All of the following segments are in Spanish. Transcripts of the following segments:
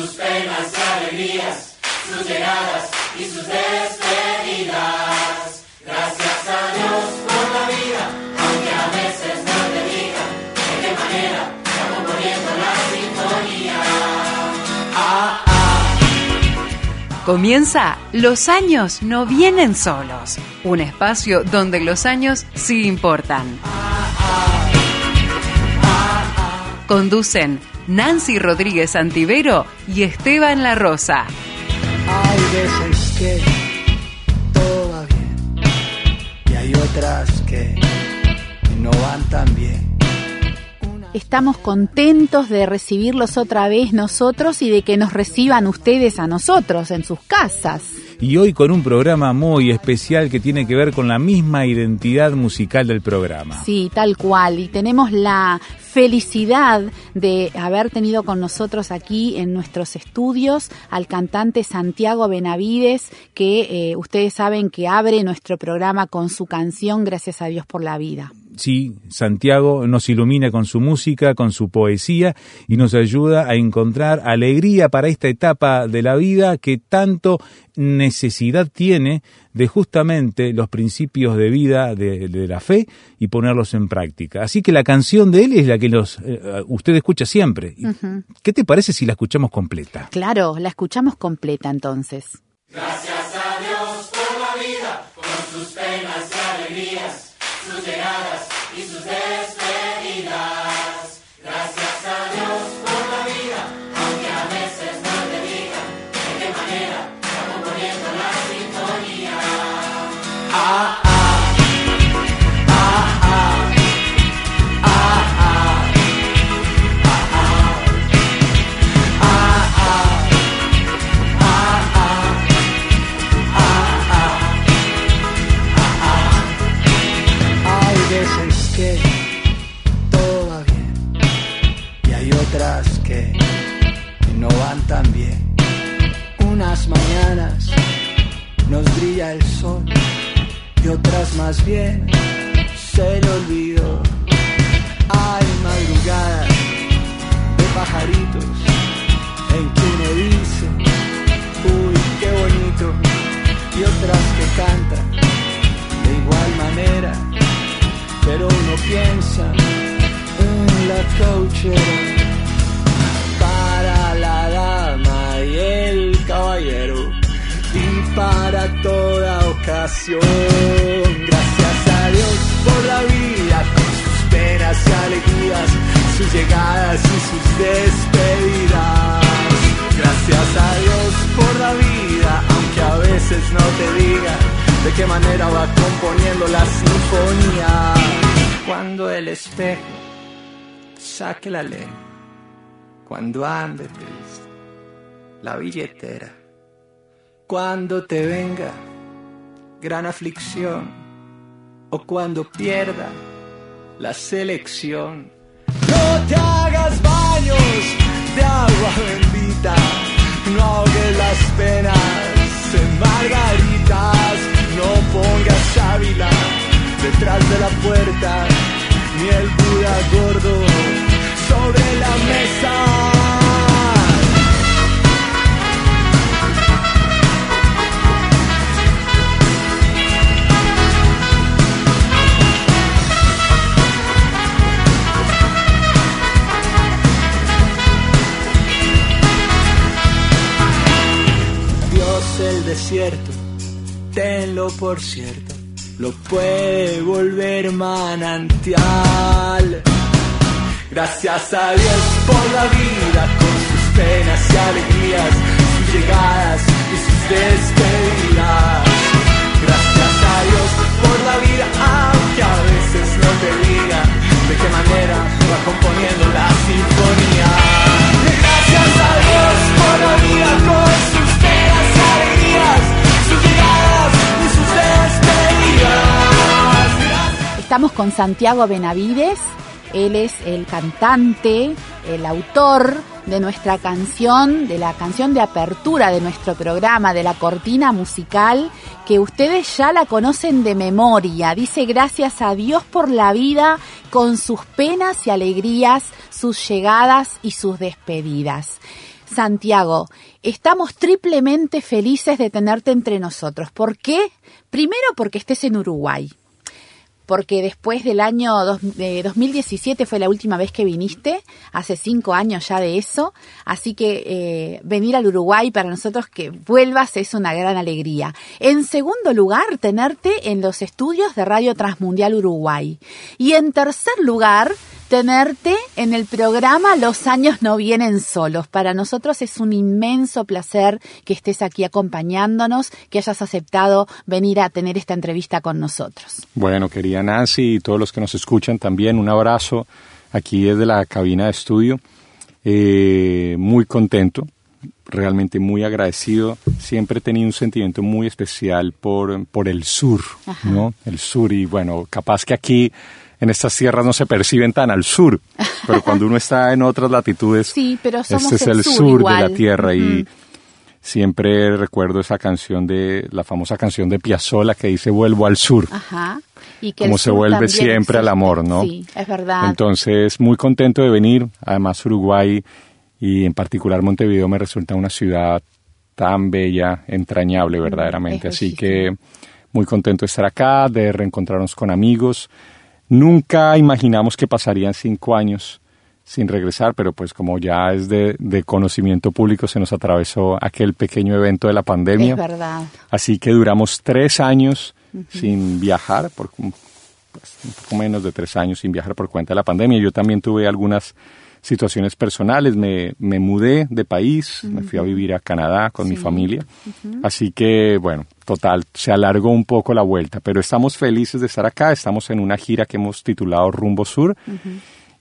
sus penas y alegrías, sus llegadas y sus despedidas. Gracias a Dios por la vida, aunque a veces no te diga de qué manera está componiendo la sinfonía. Ah, ah. Comienza Los años no vienen solos, un espacio donde los años sí importan. Conducen Nancy Rodríguez Antivero y Esteban La Rosa. Hay veces que todo va bien y hay otras que no van tan bien. Estamos contentos de recibirlos otra vez nosotros y de que nos reciban ustedes a nosotros en sus casas. Y hoy con un programa muy especial que tiene que ver con la misma identidad musical del programa. Sí, tal cual. Y tenemos la felicidad de haber tenido con nosotros aquí en nuestros estudios al cantante Santiago Benavides, que eh, ustedes saben que abre nuestro programa con su canción Gracias a Dios por la vida sí, Santiago nos ilumina con su música, con su poesía y nos ayuda a encontrar alegría para esta etapa de la vida que tanto necesidad tiene de justamente los principios de vida de, la fe y ponerlos en práctica. Así que la canción de él es la que los, eh, usted escucha siempre. ¿Qué te parece si la escuchamos completa? Claro, la escuchamos completa entonces. Gracias despedidas. Gracias a Dios por la vida, aunque a veces no te diga de qué manera va componiendo la sinfonía. Cuando el espejo saque la ley cuando ande triste, la billetera, cuando te venga gran aflicción o cuando pierda la selección. No te hagas de agua bendita, no ahogues las penas en margaritas, no pongas ávila detrás de la puerta, ni el Buda gordo sobre la mesa. El desierto, tenlo por cierto, lo puede volver manantial. Gracias a Dios por la vida con sus penas y alegrías, sus llegadas y sus despedidas. Gracias a Dios por la vida, aunque a veces no te diga de qué manera va componiendo la sinfonía. Gracias a Dios por la vida con sus Estamos con Santiago Benavides él es el cantante, el autor de nuestra canción, de la canción de apertura de nuestro programa, de la cortina musical, que ustedes ya la conocen de memoria. Dice gracias a Dios por la vida, con sus penas y alegrías, sus llegadas y sus despedidas. Santiago, estamos triplemente felices de tenerte entre nosotros. ¿Por qué? Primero porque estés en Uruguay porque después del año dos, de 2017 fue la última vez que viniste, hace cinco años ya de eso, así que eh, venir al Uruguay para nosotros que vuelvas es una gran alegría. En segundo lugar, tenerte en los estudios de Radio Transmundial Uruguay. Y en tercer lugar, tenerte en el programa Los años no vienen solos. Para nosotros es un inmenso placer que estés aquí acompañándonos, que hayas aceptado venir a tener esta entrevista con nosotros. Bueno, querida Nancy y todos los que nos escuchan también, un abrazo aquí desde la cabina de estudio. Eh, muy contento, realmente muy agradecido. Siempre he tenido un sentimiento muy especial por, por el sur, ¿no? El sur y bueno, capaz que aquí en estas tierras no se perciben tan al sur, pero cuando uno está en otras latitudes, sí, pero somos este es el sur, de la tierra y siempre recuerdo esa canción de la famosa canción de Piazzolla que dice vuelvo al sur. Ajá. Y que como se vuelve siempre al amor, ¿no? Sí, es verdad. Entonces, muy contento de venir. Además, Uruguay y en particular Montevideo me resulta una ciudad tan bella, entrañable verdaderamente. Así que muy contento de estar acá, de reencontrarnos con amigos Nunca imaginamos que pasarían cinco años sin regresar, pero pues como ya es de, conocimiento público, se nos atravesó aquel pequeño evento de la pandemia. Es verdad. Así que duramos tres años sin viajar, por, pues, un poco menos de tres años sin viajar por cuenta de la pandemia. Yo también tuve algunas situaciones personales, me, me mudé de país, me fui a vivir a Canadá con mi familia, así que bueno, total, se alargó un poco la vuelta, pero estamos felices de estar acá, estamos en una gira que hemos titulado Rumbo Sur.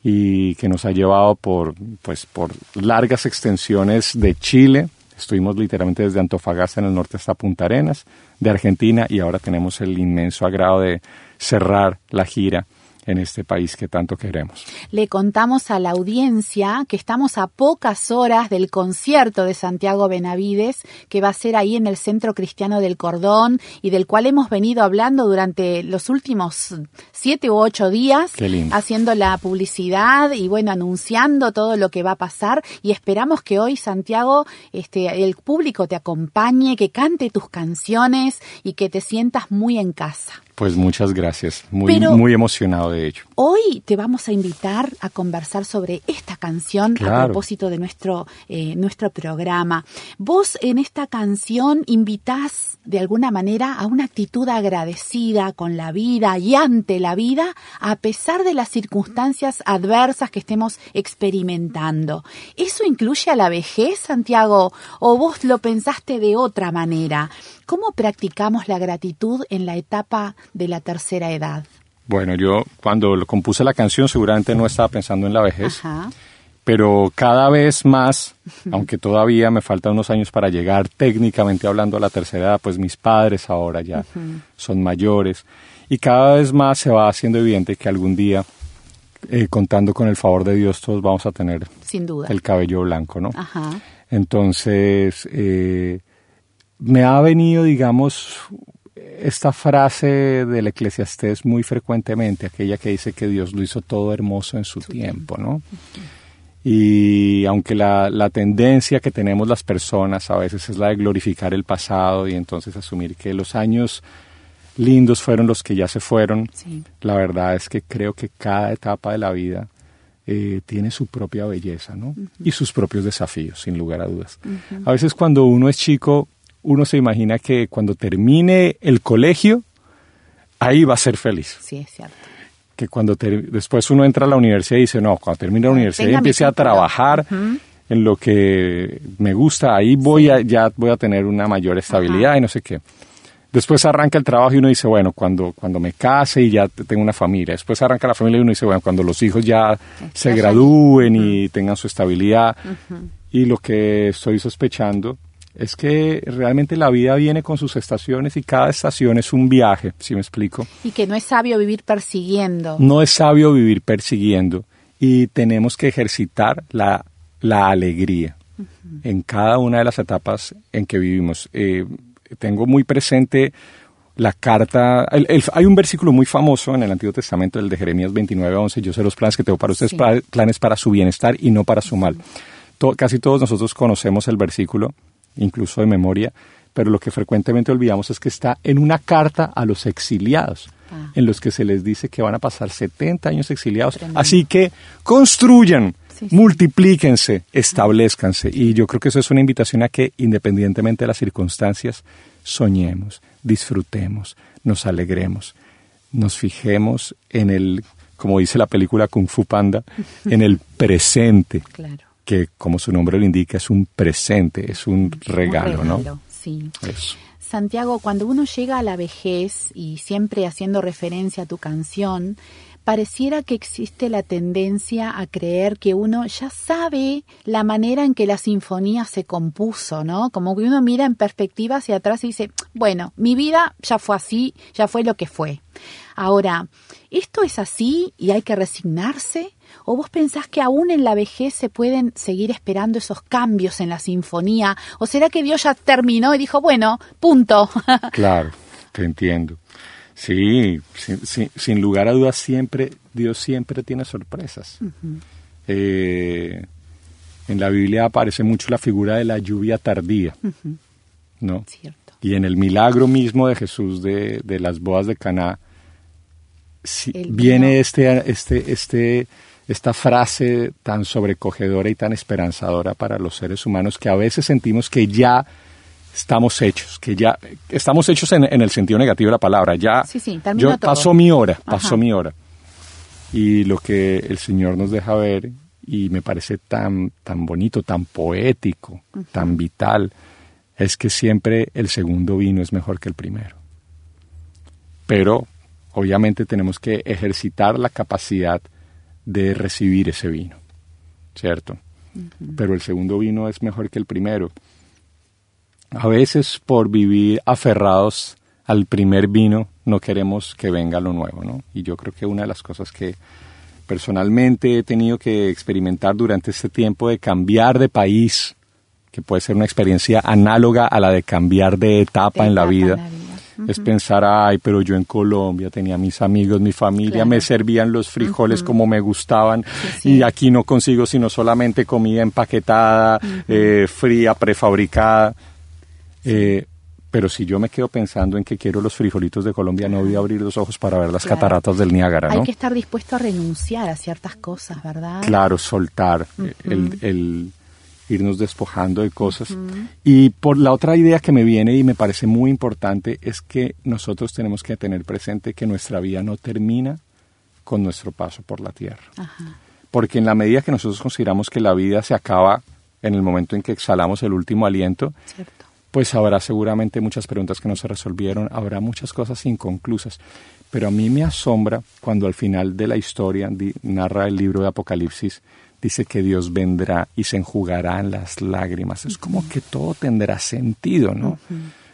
y que nos ha llevado por pues por largas extensiones de Chile, estuvimos literalmente desde Antofagasta en el norte hasta Punta Arenas, de Argentina y ahora tenemos el inmenso agrado de cerrar la gira en este país que tanto queremos. Le contamos a la audiencia que estamos a pocas horas del concierto de Santiago Benavides, que va a ser ahí en el Centro Cristiano del Cordón y del cual hemos venido hablando durante los últimos siete u ocho días, haciendo la publicidad y bueno, anunciando todo lo que va a pasar y esperamos que hoy Santiago, este, el público te acompañe, que cante tus canciones y que te sientas muy en casa. Pues muchas gracias, muy, muy emocionado de ello. Hoy te vamos a invitar a conversar sobre esta canción a propósito de nuestro, eh, nuestro programa. Vos en esta canción invitás de alguna manera a una actitud agradecida con la vida y ante la vida a pesar de las circunstancias adversas que estemos experimentando. ¿Eso incluye a la vejez, Santiago? ¿O vos lo pensaste de otra manera? ¿Cómo practicamos la gratitud en la etapa de la tercera edad? Bueno, yo cuando compuse la canción seguramente no estaba pensando en la vejez, pero cada vez más, aunque todavía me faltan unos años para llegar técnicamente hablando a la tercera edad, pues mis padres ahora ya son mayores y cada vez más se va haciendo evidente que algún día, eh, contando con el favor de Dios, todos vamos a tener Sin duda. el cabello blanco, ¿no? Entonces, eh, me ha venido, digamos, esta frase del Eclesiastés muy frecuentemente, aquella que dice que Dios lo hizo todo hermoso en su, tiempo, ¿no? Y aunque la, la, tendencia que tenemos las personas a veces es la de glorificar el pasado y entonces asumir que los años lindos fueron los que ya se fueron, la verdad es que creo que cada etapa de la vida eh, tiene su propia belleza, ¿no? Y sus propios desafíos, sin lugar a dudas. A veces cuando uno es chico uno se imagina que cuando termine el colegio, ahí va a ser feliz. Sí, es cierto. Que cuando después uno entra a la universidad y dice, no, cuando termine la universidad y empiece a trabajar en lo que me gusta, ahí voy a, ya voy a tener una mayor estabilidad y no sé qué. Después arranca el trabajo y uno dice, bueno, cuando, cuando me case y ya tengo una familia. Después arranca la familia y uno dice, bueno, cuando los hijos ya se gradúen y tengan su estabilidad. Y lo que estoy sospechando es que realmente la vida viene con sus estaciones y cada estación es un viaje, si me explico. Y que no es sabio vivir persiguiendo. No es sabio vivir persiguiendo y tenemos que ejercitar la, alegría en cada una de las etapas en que vivimos. Eh, tengo muy presente la carta, hay un versículo muy famoso en el Antiguo Testamento, el de Jeremías 29, 11, yo sé los planes que tengo para ustedes, planes para su bienestar y no para su mal casi todos nosotros conocemos el versículo, incluso de memoria, pero lo que frecuentemente olvidamos es que está en una carta a los exiliados, ah. en los que se les dice que van a pasar 70 años exiliados. Así que construyan, multiplíquense, establezcanse. Y yo creo que eso es una invitación a que, independientemente de las circunstancias, soñemos, disfrutemos, nos alegremos, nos fijemos en el, como dice la película Kung Fu Panda, en el presente. Que, como su nombre lo indica, es un presente, es un regalo, un regalo ¿no? Sí. Santiago, cuando uno llega a la vejez y siempre haciendo referencia a tu canción, pareciera que existe la tendencia a creer que uno ya sabe la manera en que la sinfonía se compuso, ¿no? Como que uno mira en perspectiva hacia atrás y dice, bueno, mi vida ya fue así, ya fue lo que fue. Ahora, ¿esto es así y hay que resignarse? ¿O vos pensás que aún en la vejez se pueden seguir esperando esos cambios en la sinfonía? ¿O será que Dios ya terminó y dijo, bueno, punto? claro, te entiendo. Sí, sin, lugar a dudas siempre, Dios siempre tiene sorpresas. Eh, en la Biblia aparece mucho la figura de la lluvia tardía, ¿no? Y en el milagro mismo de Jesús de, las bodas de Caná, viene este, este, este, esta frase tan sobrecogedora y tan esperanzadora para los seres humanos que a veces sentimos que ya estamos hechos, que ya estamos hechos en, el sentido negativo de la palabra. Ya yo pasó mi hora, pasó mi hora. Y lo que el Señor nos deja ver y me parece tan tan bonito, tan poético, tan vital, es que siempre el segundo vino es mejor que el primero. Pero obviamente tenemos que ejercitar la capacidad de recibir ese vino, ¿cierto? Pero el segundo vino es mejor que el primero a veces por vivir aferrados al primer vino no queremos que venga lo nuevo, ¿no? Y yo creo que una de las cosas que personalmente he tenido que experimentar durante este tiempo de cambiar de país, que puede ser una experiencia análoga a la de cambiar de etapa, en, la vida, es pensar, ay, pero yo en Colombia tenía mis amigos, mi familia, me servían los frijoles como me gustaban y aquí no consigo sino solamente comida empaquetada, eh, fría, prefabricada. Eh, pero si yo me quedo pensando en que quiero los frijolitos de Colombia, no voy a abrir los ojos para ver las cataratas del Niágara, ¿no? Hay que estar dispuesto a renunciar a ciertas cosas, ¿verdad? Claro, soltar, el, irnos despojando de cosas. Y por la otra idea que me viene y me parece muy importante es que nosotros tenemos que tener presente que nuestra vida no termina con nuestro paso por la tierra. Porque en la medida que nosotros consideramos que la vida se acaba en el momento en que exhalamos el último aliento, Cierto pues habrá seguramente muchas preguntas que no se resolvieron, habrá muchas cosas inconclusas. Pero a mí me asombra cuando al final de la historia narra el libro de Apocalipsis, dice que Dios vendrá y se enjugarán las lágrimas. Es como que todo tendrá sentido, ¿no?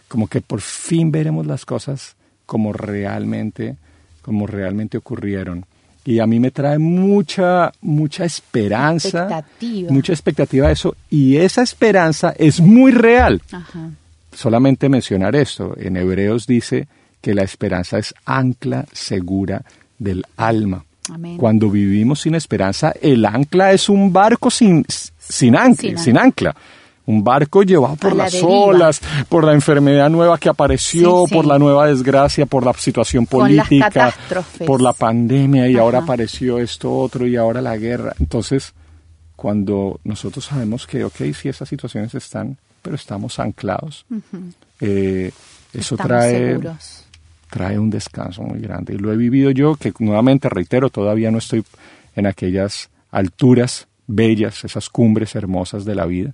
Como que por fin veremos las cosas como realmente, como realmente ocurrieron y a mí me trae mucha, mucha esperanza, mucha expectativa de eso, y esa esperanza es muy real. Solamente mencionar esto, en Hebreos dice que la esperanza es ancla segura del alma. Cuando vivimos sin esperanza, el ancla es un barco sin, sin, ancla, sin ancla. Un barco llevado por las olas, por la enfermedad nueva que apareció, por la nueva desgracia, por la situación política, por la pandemia y ahora apareció esto otro y ahora la guerra. Entonces, cuando nosotros sabemos que, ok, sí, esas situaciones están, pero estamos anclados, eh, eso trae, trae un descanso muy grande. Y lo he vivido yo, que nuevamente reitero, todavía no estoy en aquellas alturas bellas, esas cumbres hermosas de la vida,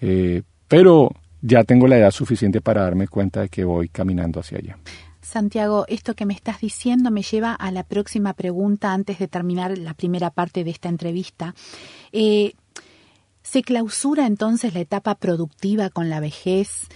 eh, pero ya tengo la edad suficiente para darme cuenta de que voy caminando hacia allá. Santiago, esto que me estás diciendo me lleva a la próxima pregunta antes de terminar la primera parte de esta entrevista. Eh, ¿Se clausura entonces la etapa productiva con la vejez?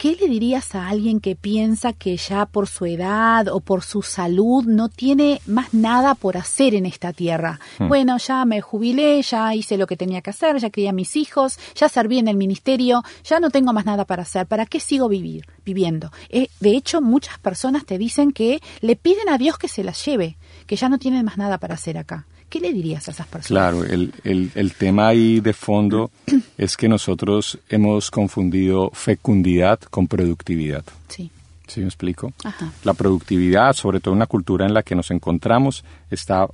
¿Qué le dirías a alguien que piensa que ya por su edad o por su salud no tiene más nada por hacer en esta tierra? Hmm. Bueno, ya me jubilé, ya hice lo que tenía que hacer, ya crié a mis hijos, ya serví en el ministerio, ya no tengo más nada para hacer. ¿Para qué sigo vivir, viviendo? Eh, de hecho, muchas personas te dicen que le piden a Dios que se las lleve, que ya no tienen más nada para hacer acá ¿qué le dirías a esas personas? Claro, el, el, el tema ahí de fondo es que nosotros hemos confundido fecundidad con productividad. Sí. ¿Sí me explico? Ajá. La productividad, sobre todo en la cultura en la que nos encontramos, está,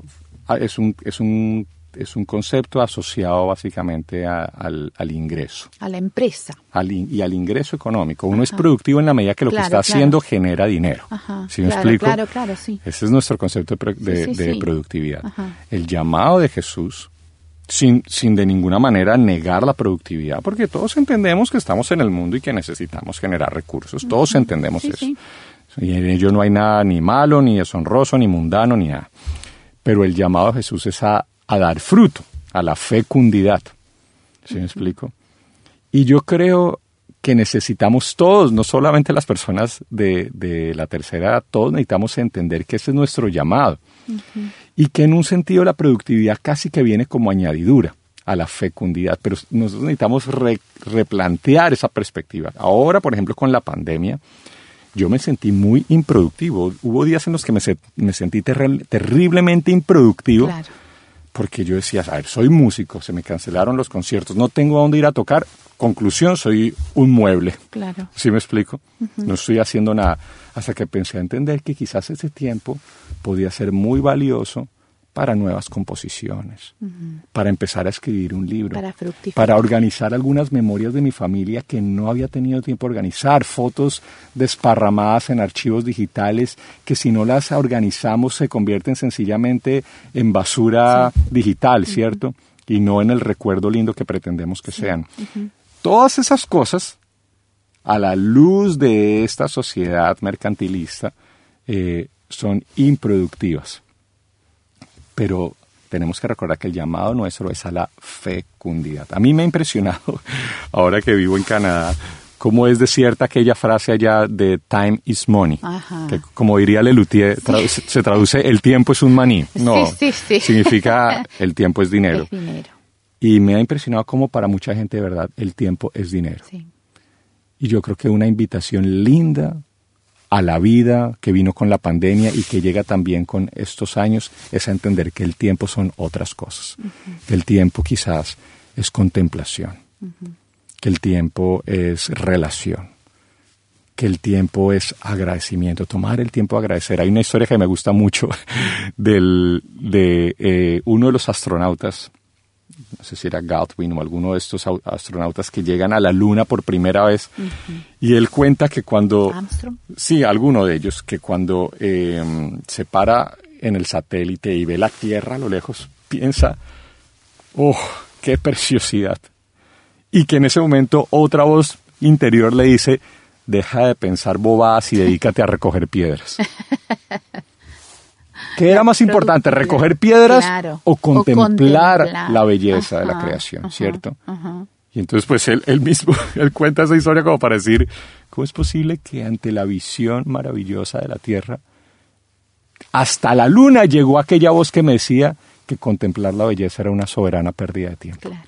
es, un, es, un, es un concepto asociado básicamente a- al, al ingreso A la empresa. al in- y al ingreso económico. Uno es productivo en la medida que lo Claro, que está claro. haciendo genera dinero. Ajá. ¿Sí me claro, explico? claro, claro, sí. Ese es nuestro concepto de, pro- de- Sí, sí, de sí. productividad. Ajá. El llamado de Jesús, sin, sin de ninguna manera negar la productividad, porque todos entendemos que estamos en el mundo y que necesitamos generar recursos. Todos entendemos Sí, eso. sí. Y en ello no hay nada ni malo, ni deshonroso, ni mundano, ni nada. Pero el llamado de Jesús es a, a dar fruto, a la fecundidad. ¿Sí me explico? Y yo creo que necesitamos todos, no solamente las personas de, de la tercera edad, todos necesitamos entender que ese es nuestro llamado. Y que en un sentido la productividad casi que viene como añadidura a la fecundidad, pero nosotros necesitamos re- replantear esa perspectiva. Ahora, por ejemplo, con la pandemia, yo me sentí muy improductivo. Hubo días en los que me, se- me sentí terri- terriblemente improductivo Claro. Porque yo decía, a ver, soy músico, se me cancelaron los conciertos, no tengo a dónde ir a tocar. Conclusión, soy un mueble. Claro. ¿Sí me explico? No estoy haciendo nada. Hasta que pensé a entender que quizás ese tiempo podía ser muy valioso para nuevas composiciones, para empezar a escribir un libro, Para para organizar algunas memorias de mi familia que no había tenido tiempo de organizar, fotos desparramadas en archivos digitales que si no las organizamos se convierten sencillamente en basura digital, ¿cierto? Y no en el recuerdo lindo que pretendemos que sean. Todas esas cosas, a la luz de esta sociedad mercantilista, eh, son improductivas. Pero tenemos que recordar que el llamado nuestro es a la fecundidad. A mí me ha impresionado, ahora que vivo en Canadá, cómo es de cierta aquella frase allá de time is money. Ajá. Que como diría Lelutier, tradu- se traduce el tiempo es un maní. No, Sí, sí, sí. significa el tiempo es dinero. Es dinero. Y me ha impresionado cómo para mucha gente de verdad el tiempo es dinero. Sí. Y yo creo que una invitación linda a la vida que vino con la pandemia y que llega también con estos años es a entender que el tiempo son otras cosas. Que el tiempo quizás es contemplación. Que el tiempo es relación. Que el tiempo es agradecimiento. Tomar el tiempo de agradecer. Hay una historia que me gusta mucho del, de eh, uno de los astronautas no sé si era Godwin o alguno de estos au- astronautas que llegan a la Luna por primera vez. Y él cuenta que cuando... Armstrong. Sí, alguno de ellos, que cuando eh, se para en el satélite y ve la Tierra a lo lejos, piensa, ¡oh, qué preciosidad! Y que en ese momento otra voz interior le dice, deja de pensar bobadas y dedícate a recoger piedras. ¿Qué era más importante, recoger piedras Claro. o O contemplar, la belleza de la creación, ajá, cierto? ajá. Y entonces pues él, él mismo, él cuenta esa historia como para decir, ¿cómo es posible que ante la visión maravillosa de la Tierra, hasta la luna llegó aquella voz que me decía que contemplar la belleza era una soberana pérdida de tiempo? Claro.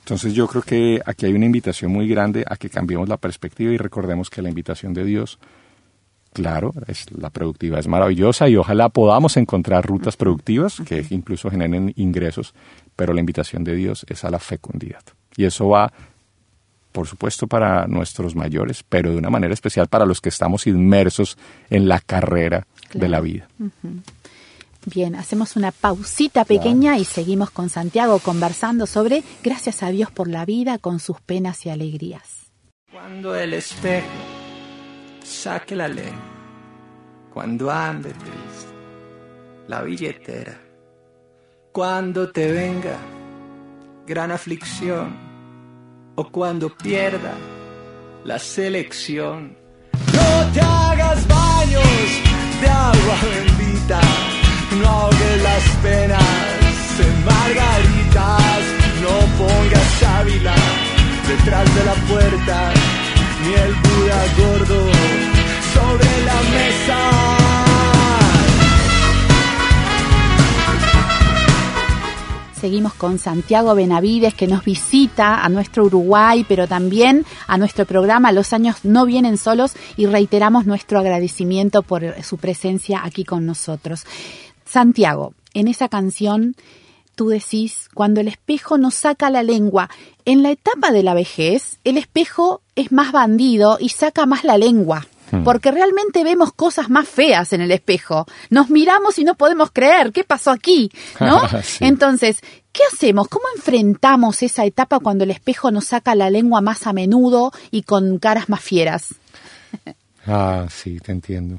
Entonces yo creo que aquí hay una invitación muy grande a que cambiemos la perspectiva y recordemos que la invitación de Dios, claro, es, la productividad es maravillosa y ojalá podamos encontrar rutas productivas que incluso generen ingresos, pero la invitación de Dios es a la fecundidad. Y eso va, por supuesto, para nuestros mayores, pero de una manera especial para los que estamos inmersos en la carrera de la vida. Bien, hacemos una pausita pequeña y seguimos con Santiago conversando sobre gracias a Dios por la vida con sus penas y alegrías. Cuando el espejo saque la ley, cuando ande triste, la billetera, cuando te venga gran aflicción o cuando pierda la selección. No te hagas baños de agua bendita, no ahogues las penas en margaritas, no pongas sábila detrás de la puerta, ni el gordo sobre la mesa. Seguimos con Santiago Benavides que nos visita a nuestro Uruguay, pero también a nuestro programa Los años no vienen solos y reiteramos nuestro agradecimiento por su presencia aquí con nosotros. Santiago, en esa canción tú decís, cuando el espejo nos saca la lengua, en la etapa de la vejez, el espejo es más bandido y saca más la lengua. Hmm. Porque realmente vemos cosas más feas en el espejo. Nos miramos y no podemos creer qué pasó aquí, ¿no? Entonces, ¿qué hacemos? ¿Cómo enfrentamos esa etapa cuando el espejo nos saca la lengua más a menudo y con caras más fieras? ah, sí, te entiendo.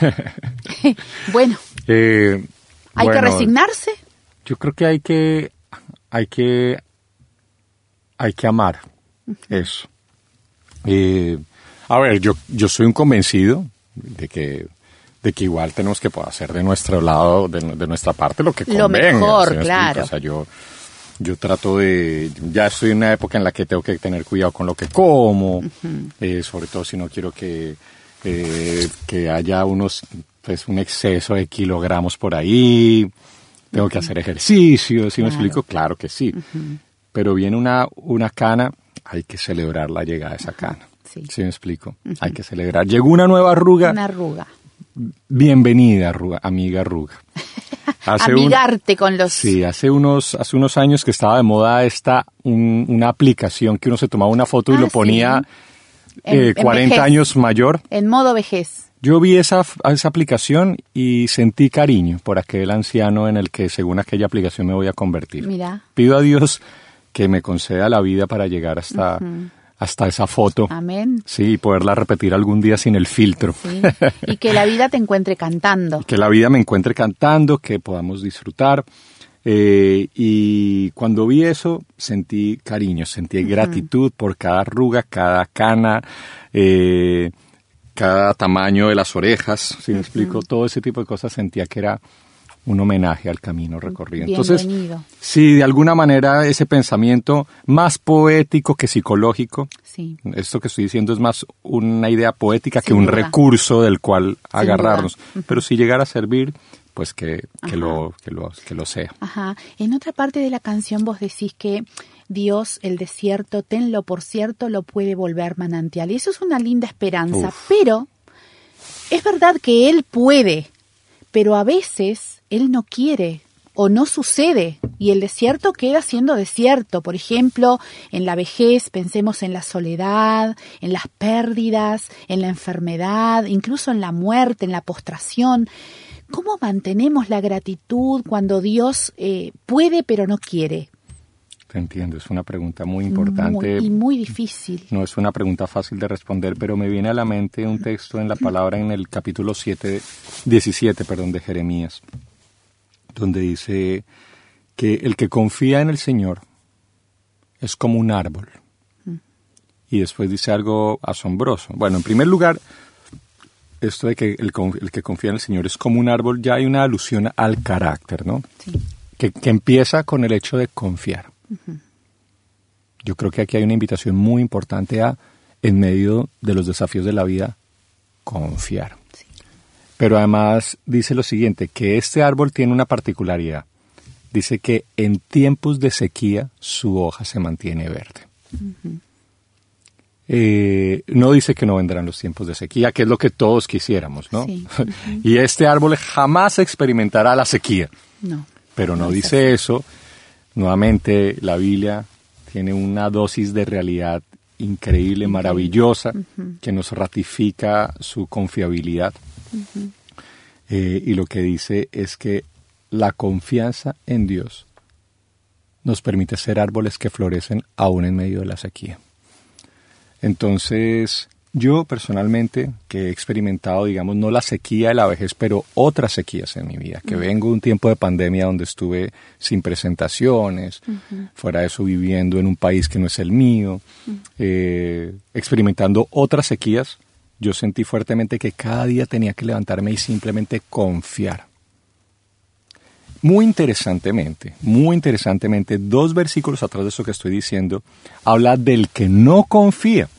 bueno. Eh, ¿Hay que resignarse? Yo creo que hay que, hay que, hay que amar eso. Eh, a ver, yo, yo soy un convencido de que, de que igual tenemos que hacer de nuestro lado, de, nuestra parte, lo que convenga. Lo mejor, claro. O sea, yo, yo trato de, ya estoy en una época en la que tengo que tener cuidado con lo que como, eh, sobre todo si no quiero que, eh, que haya unos, pues un exceso de kilogramos por ahí, tengo que hacer ejercicio, ¿sí me explico? Claro que sí. Pero viene una, una cana, hay que celebrar la llegada de esa cana. Sí. me explico? Hay que celebrar. Llegó una nueva arruga. Una arruga. Bienvenida, arruga, amiga arruga. Amigarte con los... Sí, hace unos, hace unos años que estaba de moda esta, una aplicación que uno se tomaba una foto y lo ah, ponía 40 eh, años mayor. En modo vejez. Yo vi esa, esa aplicación y sentí cariño por aquel anciano en el que según aquella aplicación me voy a convertir. Mira. Pido a Dios que me conceda la vida para llegar hasta, hasta esa foto. Amén. Sí, y poderla repetir algún día sin el filtro. Sí. Y que la vida te encuentre cantando. que la vida me encuentre cantando, que podamos disfrutar. Eh, y cuando vi eso, sentí cariño, sentí gratitud por cada arruga, cada cana, eh, cada tamaño de las orejas, si me explico, todo ese tipo de cosas sentía que era un homenaje al camino recorrido. Entonces, sí, de alguna manera ese pensamiento más poético que psicológico, esto que estoy diciendo es más una idea poética que un recurso del cual agarrarnos, pero si llegara a servir, pues que, que lo, que, lo, que lo sea. Ajá. En otra parte de la canción vos decís que Dios, el desierto, tenlo por cierto, lo puede volver manantial. Y eso es una linda esperanza, pero es verdad que Él puede, pero a veces él no quiere o no sucede y el desierto queda siendo desierto. Por ejemplo, en la vejez pensemos en la soledad, en las pérdidas, en la enfermedad, incluso en la muerte, en la postración. ¿Cómo mantenemos la gratitud cuando Dios eh, puede pero no quiere? Te entiendo, es una pregunta muy importante. y muy difícil. No es una pregunta fácil de responder, pero me viene a la mente un texto en la palabra en el capítulo 7, 17 perdón, de Jeremías donde dice que el que confía en el Señor es como un árbol. Mm. Y después dice algo asombroso. Bueno, en primer lugar, esto de que el, que confía en el Señor es como un árbol, ya hay una alusión al carácter, ¿no? Que, empieza con el hecho de confiar. Yo creo que aquí hay una invitación muy importante a, en medio de los desafíos de la vida, confiar. Pero además dice lo siguiente, que este árbol tiene una particularidad. Dice que en tiempos de sequía su hoja se mantiene verde. Eh, no dice que no vendrán los tiempos de sequía, que es lo que todos quisiéramos, ¿no? y este árbol jamás experimentará la sequía. No. Pero no, dice eso. Nuevamente, la Biblia tiene una dosis de realidad increíble, maravillosa, que nos ratifica su confiabilidad. Eh, y lo que dice es que la confianza en Dios nos permite ser árboles que florecen aún en medio de la sequía. Entonces, yo personalmente, que he experimentado, digamos, no la sequía de la vejez, pero otras sequías en mi vida, que vengo de un tiempo de pandemia donde estuve sin presentaciones, fuera de eso viviendo en un país que no es el mío, eh, experimentando otras sequías, yo sentí fuertemente que cada día tenía que levantarme y simplemente confiar. Muy interesantemente, muy interesantemente, dos versículos atrás de eso que estoy diciendo, habla del que no confía.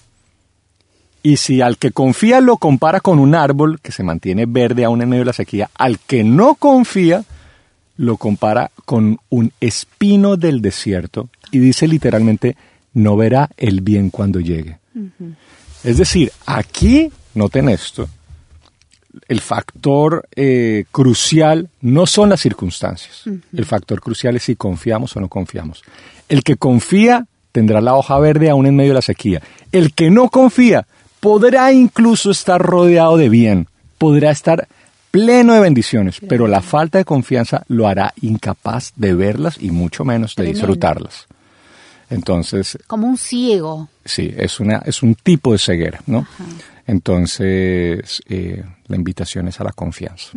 Y si al que confía lo compara con un árbol que se mantiene verde aún en medio de la sequía, al que no confía lo compara con un espino del desierto y dice literalmente, no verá el bien cuando llegue. Es decir, aquí, noten esto, el factor eh, crucial no son las circunstancias. El factor crucial es si confiamos o no confiamos. El que confía tendrá la hoja verde aún en medio de la sequía. El que no confía podrá incluso estar rodeado de bien, podrá estar pleno de bendiciones, pero la falta de confianza lo hará incapaz de verlas y mucho menos de disfrutarlas. Entonces... Como un ciego. Sí, es, una, es un tipo de ceguera, ¿no? Entonces, eh, la invitación es a la confianza.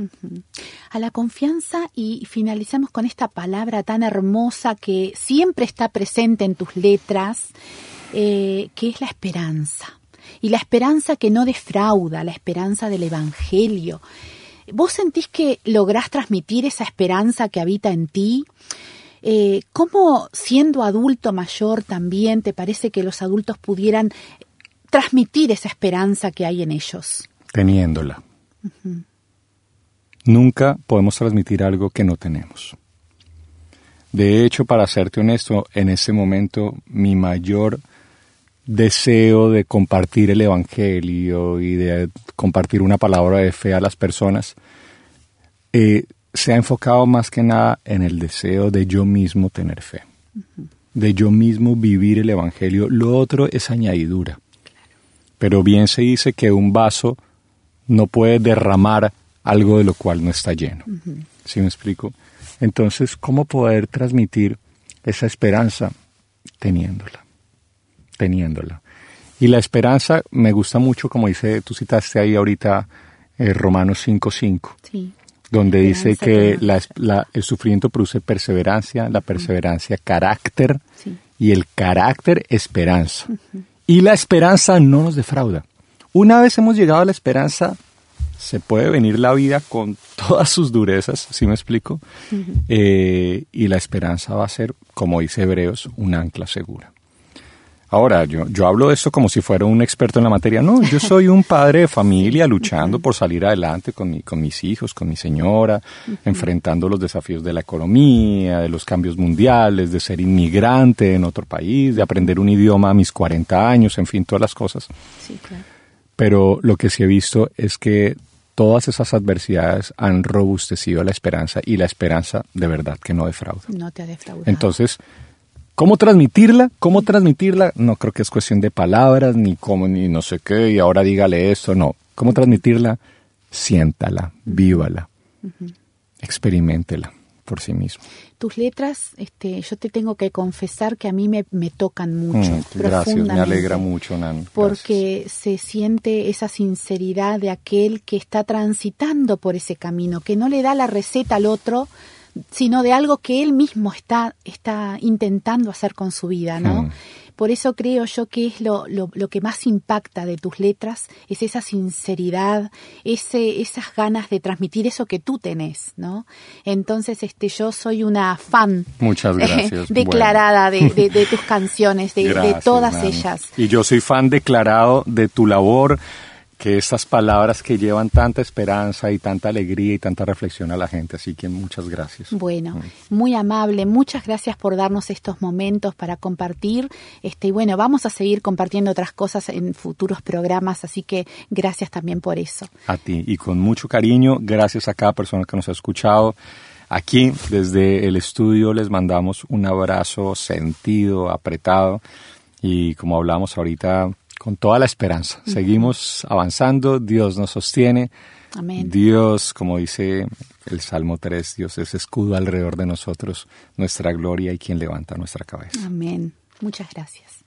A la confianza y finalizamos con esta palabra tan hermosa que siempre está presente en tus letras, eh, que es la esperanza. Y la esperanza que no defrauda, la esperanza del Evangelio. ¿Vos sentís que lográs transmitir esa esperanza que habita en ti? Eh, ¿Cómo siendo adulto mayor también te parece que los adultos pudieran transmitir esa esperanza que hay en ellos? Teniéndola. Nunca podemos transmitir algo que no tenemos. De hecho, para serte honesto, en ese momento mi mayor deseo de compartir el Evangelio y de compartir una palabra de fe a las personas eh, se ha enfocado más que nada en el deseo de yo mismo tener fe, de yo mismo vivir el Evangelio. Lo otro es añadidura. Pero bien se dice que un vaso no puede derramar algo de lo cual no está lleno. ¿Sí me explico? Entonces, ¿cómo poder transmitir esa esperanza? Teniéndola, teniéndola. Y la esperanza me gusta mucho, como dice, tú citaste ahí ahorita eh, Romanos 5.5. Sí donde dice que el sufrimiento produce perseverancia, la perseverancia carácter y el carácter esperanza. Y la esperanza no nos defrauda. Una vez hemos llegado a la esperanza, se puede venir la vida con todas sus durezas, ¿sí me explico? Eh, y la esperanza va a ser, como dice Hebreos, un ancla segura. Ahora, yo, yo hablo de esto como si fuera un experto en la materia. No, yo soy un padre de familia luchando por salir adelante con, mi, con mis hijos, con mi señora, enfrentando los desafíos de la economía, de los cambios mundiales, de ser inmigrante en otro país, de aprender un idioma a mis 40 años, en fin, todas las cosas. Sí, claro. Pero lo que sí he visto es que todas esas adversidades han robustecido la esperanza y la esperanza de verdad que no defrauda. No te ha defraudado. Entonces, ¿Cómo transmitirla? ¿Cómo transmitirla? No creo que es cuestión de palabras, ni cómo, ni no sé qué, y ahora dígale esto, no. ¿Cómo transmitirla? Siéntala, vívala, experimentela por sí mismo. Tus letras, este, yo te tengo que confesar que a mí me, tocan mucho. Mm, gracias, me alegra mucho, Nan. Porque se siente esa sinceridad de aquel que está transitando por ese camino, que no le da la receta al otro, sino de algo que él mismo está, está intentando hacer con su vida, ¿no? Hmm. Por eso creo yo que es lo, lo, que más impacta de tus letras, es esa sinceridad, ese, esas ganas de transmitir eso que tú tenés, ¿no? Entonces, este, yo soy una fan. Muchas gracias. declarada de, de, tus canciones, de, de todas ellas. Y yo soy fan declarado de tu labor que estas palabras que llevan tanta esperanza y tanta alegría y tanta reflexión a la gente. Así que muchas gracias. Bueno, mm. muy amable. Muchas gracias por darnos estos momentos para compartir. Este, y bueno, vamos a seguir compartiendo otras cosas en futuros programas, así que gracias también por eso. A ti y con mucho cariño, gracias a cada persona que nos ha escuchado. Aquí, desde el estudio, les mandamos un abrazo sentido, apretado. Y como hablamos ahorita, con toda la esperanza. Seguimos avanzando, Dios nos sostiene. Amén. Dios, como dice el Salmo 3, Dios es escudo alrededor de nosotros, nuestra gloria y quien levanta nuestra cabeza. Amén. Muchas gracias.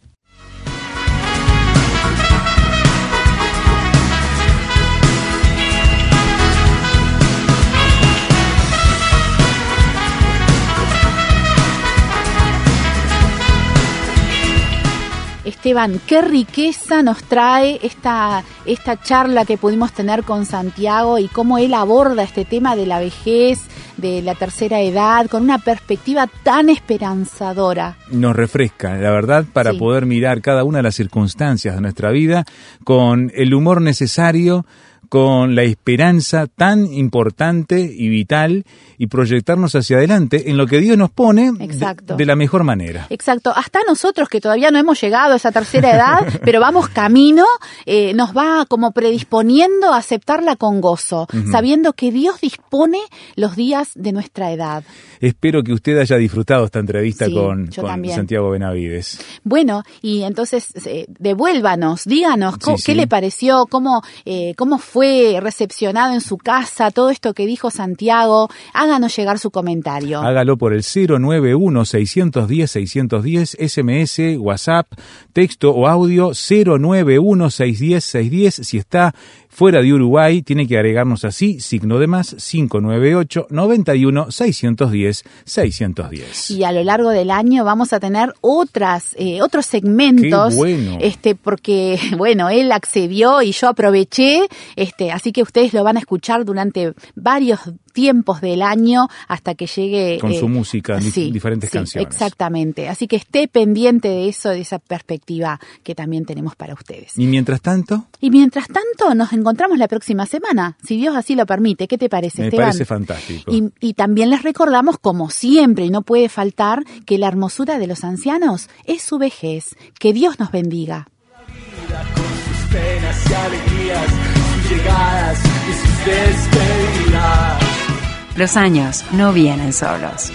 Esteban, qué riqueza nos trae esta, esta charla que pudimos tener con Santiago y cómo él aborda este tema de la vejez, de la tercera edad, con una perspectiva tan esperanzadora. Nos refresca, la verdad, para poder mirar cada una de las circunstancias de nuestra vida con el humor necesario con la esperanza tan importante y vital y proyectarnos hacia adelante en lo que Dios nos pone de, la mejor manera. Exacto. Hasta nosotros que todavía no hemos llegado a esa tercera edad, pero vamos camino, eh, nos va como predisponiendo a aceptarla con gozo, sabiendo que Dios dispone los días de nuestra edad. Espero que usted haya disfrutado esta entrevista con, Santiago Benavides. Bueno, y entonces eh, devuélvanos, díganos qué le pareció, cómo, eh, cómo fue recepcionado en su casa, todo esto que dijo Santiago. Háganos llegar su comentario. Hágalo por el 091-610-610, SMS, WhatsApp, texto o audio 091-610-610. Si está fuera de Uruguay, tiene que agregarnos así, signo de más 598 91 610 610. Y a lo largo del año vamos a tener otras eh, otros segmentos, bueno. este porque bueno, él accedió y yo aproveché, este, así que ustedes lo van a escuchar durante varios tiempos del año hasta que llegue... Con su eh, música, diferentes canciones. Exactamente. Así que esté pendiente de eso, de esa perspectiva que también tenemos para ustedes. ¿Y mientras tanto? Y mientras tanto nos encontramos la próxima semana, si Dios así lo permite. ¿Qué te parece, Me parece fantástico. Y, y también les recordamos, como siempre, y no puede faltar, que la hermosura de los ancianos es su vejez. Que Dios nos bendiga. penas y alegrías, sus llegadas y sus despedidas. Los años no vienen solos.